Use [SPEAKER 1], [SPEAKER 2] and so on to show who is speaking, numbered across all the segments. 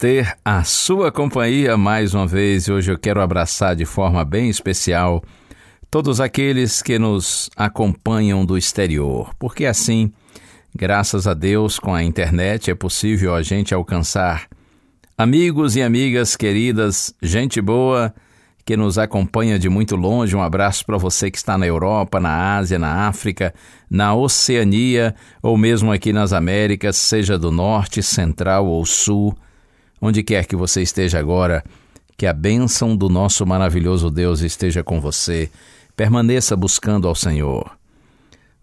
[SPEAKER 1] ter a sua companhia mais uma vez e hoje eu quero abraçar de forma bem especial todos aqueles que nos acompanham do exterior, porque assim, graças a Deus, com a internet é possível a gente alcançar amigos e amigas queridas, gente boa que nos acompanha de muito longe. Um abraço para você que está na Europa, na Ásia, na África, na Oceania ou mesmo aqui nas Américas, seja do norte, central ou sul, onde quer que você esteja agora. Que a bênção do nosso maravilhoso Deus esteja com você. Permaneça buscando ao Senhor.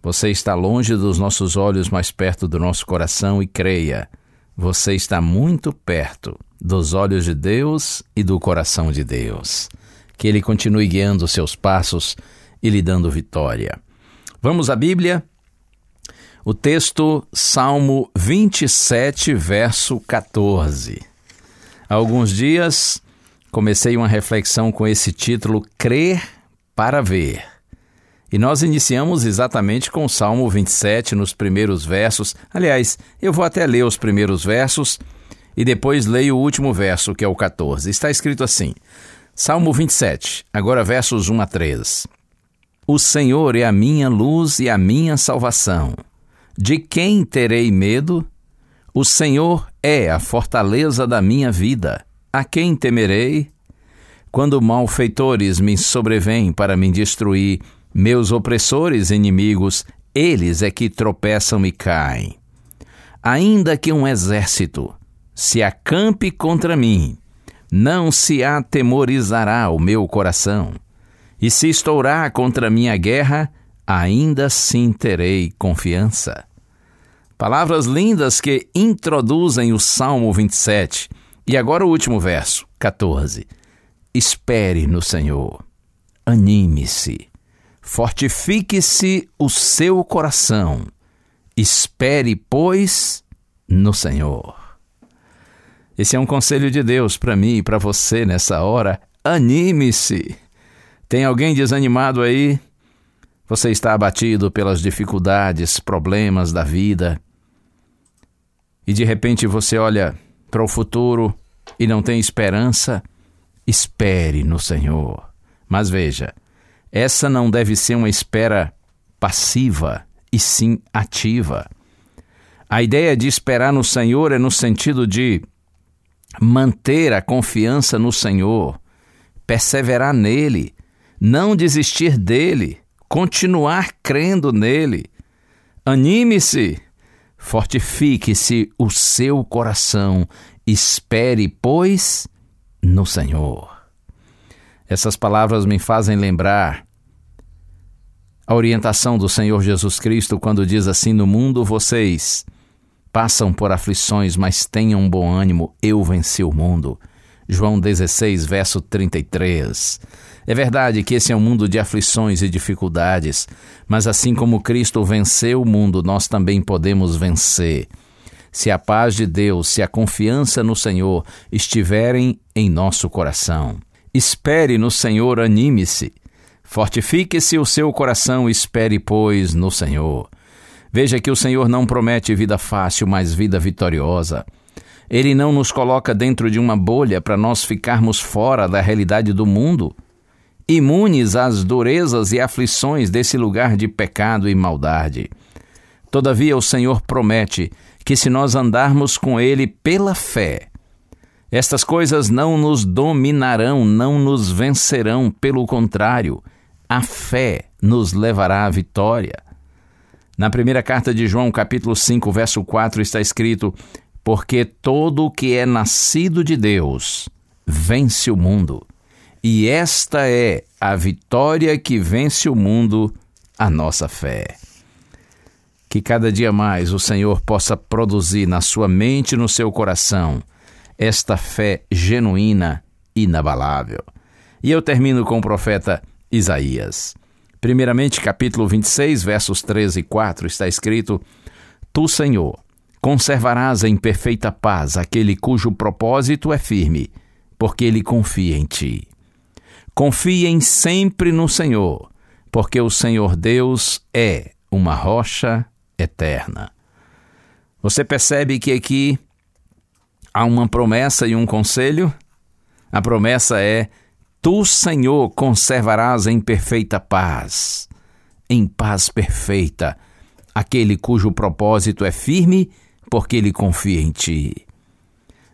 [SPEAKER 1] Você está longe dos nossos olhos, mais perto do nosso coração, e creia, você está muito perto dos olhos de Deus e do coração de Deus. Que Ele continue guiando seus passos e lhe dando vitória. Vamos à Bíblia? O texto, Salmo 27, verso 14. Há alguns dias comecei uma reflexão com esse título Crer para Ver. E nós iniciamos exatamente com o Salmo 27, nos primeiros versos. Aliás, eu vou até ler os primeiros versos e depois leio o último verso, que é o 14. Está escrito assim: Salmo 27, agora versos 1 a 3. O Senhor é a minha luz e a minha salvação. De quem terei medo? O Senhor é a fortaleza da minha vida. A quem temerei? Quando malfeitores me sobrevêm para me destruir, meus opressores inimigos, eles é que tropeçam e caem. Ainda que um exército se acampe contra mim, não se atemorizará o meu coração. E se estourar contra minha guerra, ainda assim terei confiança. Palavras lindas que introduzem o Salmo 27. E agora o último verso, 14. Espere no Senhor, anime-se, fortifique-se o seu coração, espere, pois, no Senhor. Esse é um conselho de Deus para mim e para você nessa hora. Anime-se. Tem alguém desanimado aí? Você está abatido pelas dificuldades, problemas da vida. E de repente você olha para o futuro e não tem esperança? Espere no Senhor. Mas veja, essa não deve ser uma espera passiva, e sim ativa. A ideia de esperar no Senhor é no sentido de manter a confiança no Senhor, perseverar nele, não desistir dele, continuar crendo nele. Anime-se, fortifique-se o seu coração, espere, pois, no Senhor. Essas palavras me fazem lembrar a orientação do Senhor Jesus Cristo quando diz assim: No mundo vocês passam por aflições, mas tenham bom ânimo, eu venci o mundo. João 16, verso 33. É verdade que esse é um mundo de aflições e dificuldades, mas assim como Cristo venceu o mundo, nós também podemos vencer. Se a paz de Deus, se a confiança no Senhor estiverem em nosso coração. Espere no Senhor, anime-se. Fortifique-se o seu coração, espere, pois, no Senhor. Veja que o Senhor não promete vida fácil, mas vida vitoriosa. Ele não nos coloca dentro de uma bolha para nós ficarmos fora da realidade do mundo, imunes às durezas e aflições desse lugar de pecado e maldade. Todavia, o Senhor promete que se nós andarmos com Ele pela fé, estas coisas não nos dominarão, não nos vencerão, pelo contrário, a fé nos levará à vitória. Na primeira carta de João, capítulo 5, verso 4, está escrito: Porque todo o que é nascido de Deus vence o mundo. E esta é a vitória que vence o mundo, a nossa fé. Que cada dia mais o Senhor possa produzir na sua mente e no seu coração esta fé genuína, inabalável. E eu termino com o profeta Isaías. Primeiramente, capítulo 26, versos 13 e 4, está escrito: Tu, Senhor, conservarás em perfeita paz aquele cujo propósito é firme, porque ele confia em ti. Confiem sempre no Senhor, porque o Senhor Deus é uma rocha eterna. Você percebe que aqui há uma promessa e um conselho? A promessa é Tu, Senhor, conservarás em perfeita paz, em paz perfeita, aquele cujo propósito é firme, porque ele confia em ti.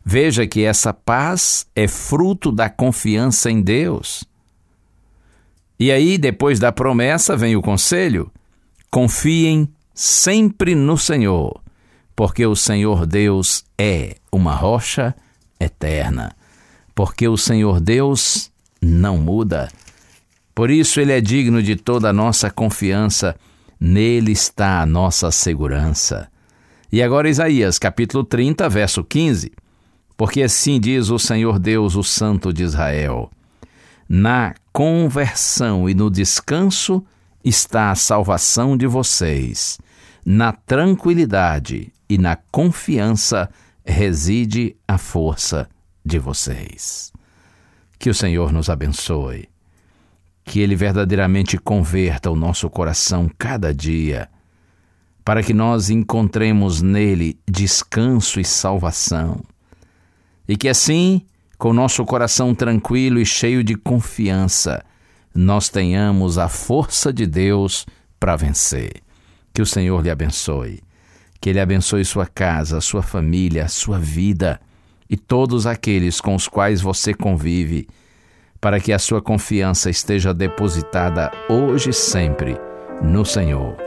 [SPEAKER 1] Veja que essa paz é fruto da confiança em Deus. E aí, depois da promessa, vem o conselho: confiem sempre no Senhor, porque o Senhor Deus é uma rocha eterna. Porque o Senhor Deus não muda. Por isso ele é digno de toda a nossa confiança, nele está a nossa segurança. E agora Isaías, capítulo 30, verso 15. Porque assim diz o Senhor Deus, o Santo de Israel: Na conversão e no descanso está a salvação de vocês. Na tranquilidade e na confiança reside a força de vocês. Que o Senhor nos abençoe. Que Ele verdadeiramente converta o nosso coração cada dia, para que nós encontremos nele descanso e salvação. E que assim, com nosso coração tranquilo e cheio de confiança, nós tenhamos a força de Deus para vencer. Que o Senhor lhe abençoe. Que Ele abençoe sua casa, sua família, sua vida e todos aqueles com os quais você convive, para que a sua confiança esteja depositada hoje e sempre no Senhor,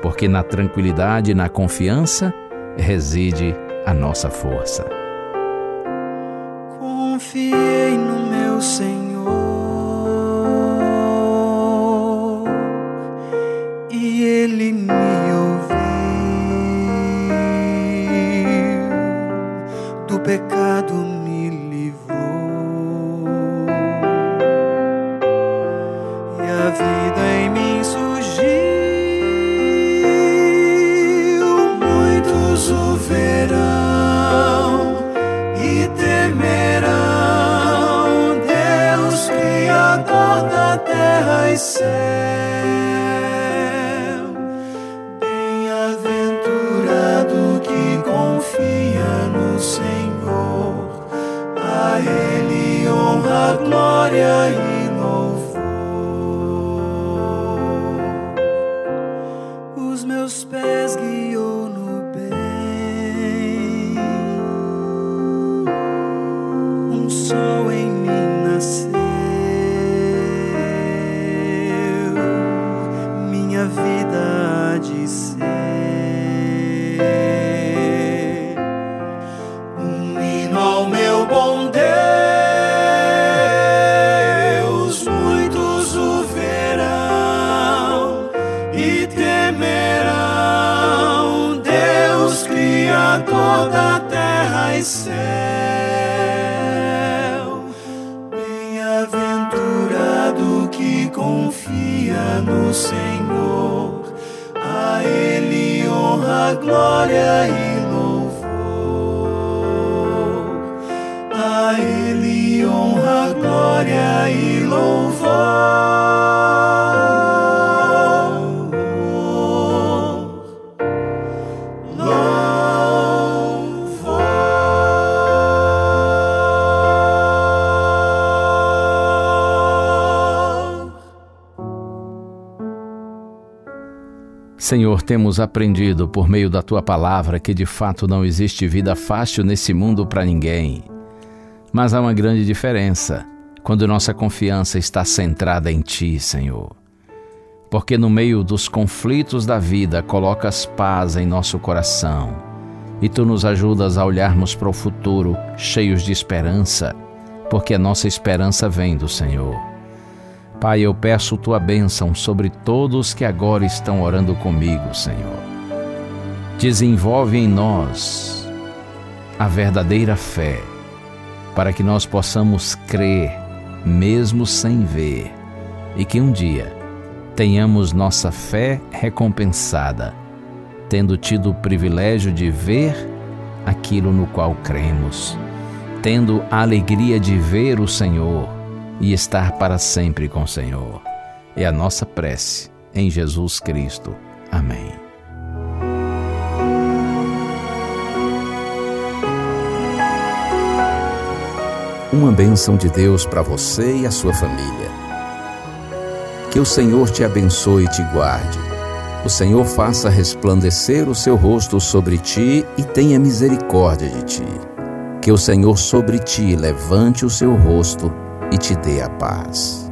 [SPEAKER 1] porque na tranquilidade e na confiança reside a nossa força.
[SPEAKER 2] Confiei glória Bem-aventurado que confia no Senhor, a Ele honra, glória e louvor. A Ele honra, glória e louvor.
[SPEAKER 1] Senhor, temos aprendido por meio da tua palavra que de fato não existe vida fácil nesse mundo para ninguém. Mas há uma grande diferença quando nossa confiança está centrada em ti, Senhor. Porque no meio dos conflitos da vida colocas paz em nosso coração e tu nos ajudas a olharmos para o futuro cheios de esperança, porque a nossa esperança vem do Senhor. Pai, eu peço tua bênção sobre todos que agora estão orando comigo, Senhor. Desenvolve em nós a verdadeira fé, para que nós possamos crer, mesmo sem ver, e que um dia tenhamos nossa fé recompensada, tendo tido o privilégio de ver aquilo no qual cremos, tendo a alegria de ver o Senhor e estar para sempre com o Senhor. É a nossa prece em Jesus Cristo. Amém.
[SPEAKER 3] Uma bênção de Deus para você e a sua família. Que o Senhor te abençoe e te guarde. O Senhor faça resplandecer o seu rosto sobre ti e tenha misericórdia de ti. Que o Senhor sobre ti levante o seu rosto e te dê a paz.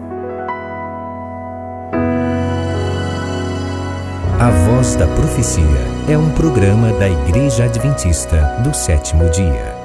[SPEAKER 4] A Voz da Profecia é um programa da Igreja Adventista do sétimo dia.